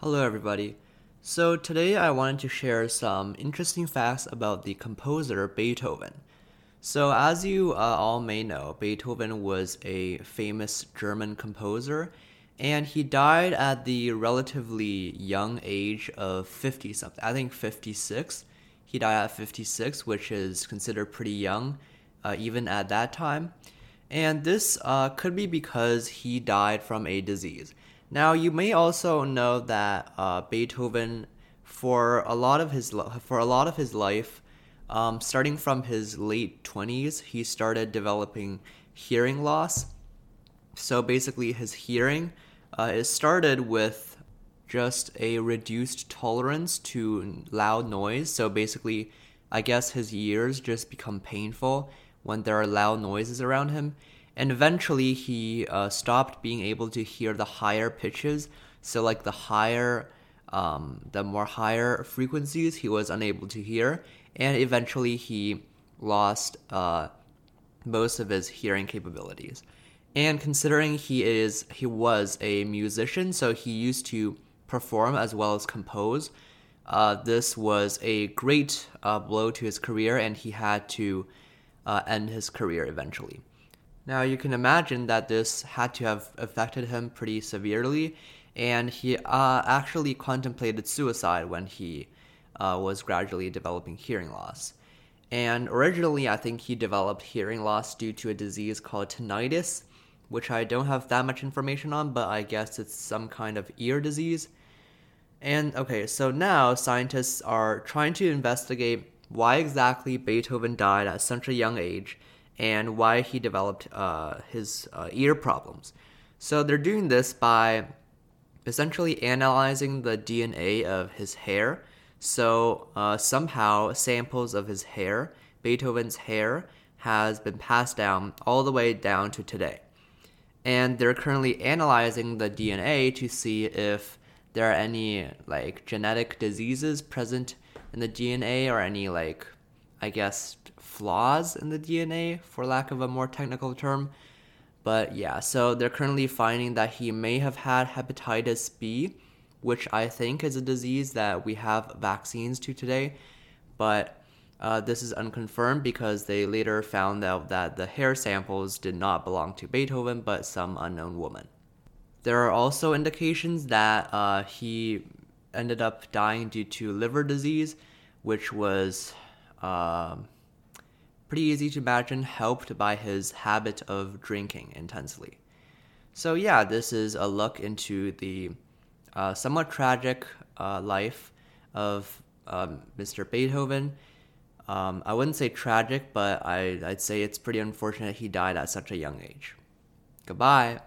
Hello, everybody. So, today I wanted to share some interesting facts about the composer Beethoven. So, as you uh, all may know, Beethoven was a famous German composer, and he died at the relatively young age of 50 something. I think 56. He died at 56, which is considered pretty young, uh, even at that time. And this uh, could be because he died from a disease. Now, you may also know that uh, Beethoven, for a lot of his for a lot of his life, um, starting from his late twenties, he started developing hearing loss. So basically, his hearing uh, started with just a reduced tolerance to loud noise. So basically, I guess his ears just become painful when there are loud noises around him and eventually he uh, stopped being able to hear the higher pitches. So like the higher um, the more higher frequencies he was unable to hear. And eventually he lost uh, most of his hearing capabilities. And considering he is he was a musician so he used to perform as well as compose uh, this was a great uh, blow to his career and he had to uh, end his career eventually now, you can imagine that this had to have affected him pretty severely, and he uh, actually contemplated suicide when he uh, was gradually developing hearing loss. And originally, I think he developed hearing loss due to a disease called tinnitus, which I don't have that much information on, but I guess it's some kind of ear disease. And okay, so now scientists are trying to investigate why exactly Beethoven died at such a young age and why he developed uh, his uh, ear problems. So they're doing this by essentially analyzing the DNA of his hair. So uh, somehow samples of his hair, Beethoven's hair, has been passed down all the way down to today. And they're currently analyzing the DNA to see if there are any like genetic diseases present in the DNA or any like I guess, flaws in the DNA, for lack of a more technical term. But yeah, so they're currently finding that he may have had hepatitis B, which I think is a disease that we have vaccines to today. But uh, this is unconfirmed because they later found out that the hair samples did not belong to Beethoven but some unknown woman. There are also indications that uh, he ended up dying due to liver disease, which was um, pretty easy to imagine, helped by his habit of drinking intensely. So, yeah, this is a look into the uh, somewhat tragic uh, life of um, Mr. Beethoven. Um, I wouldn't say tragic, but I, I'd say it's pretty unfortunate he died at such a young age. Goodbye.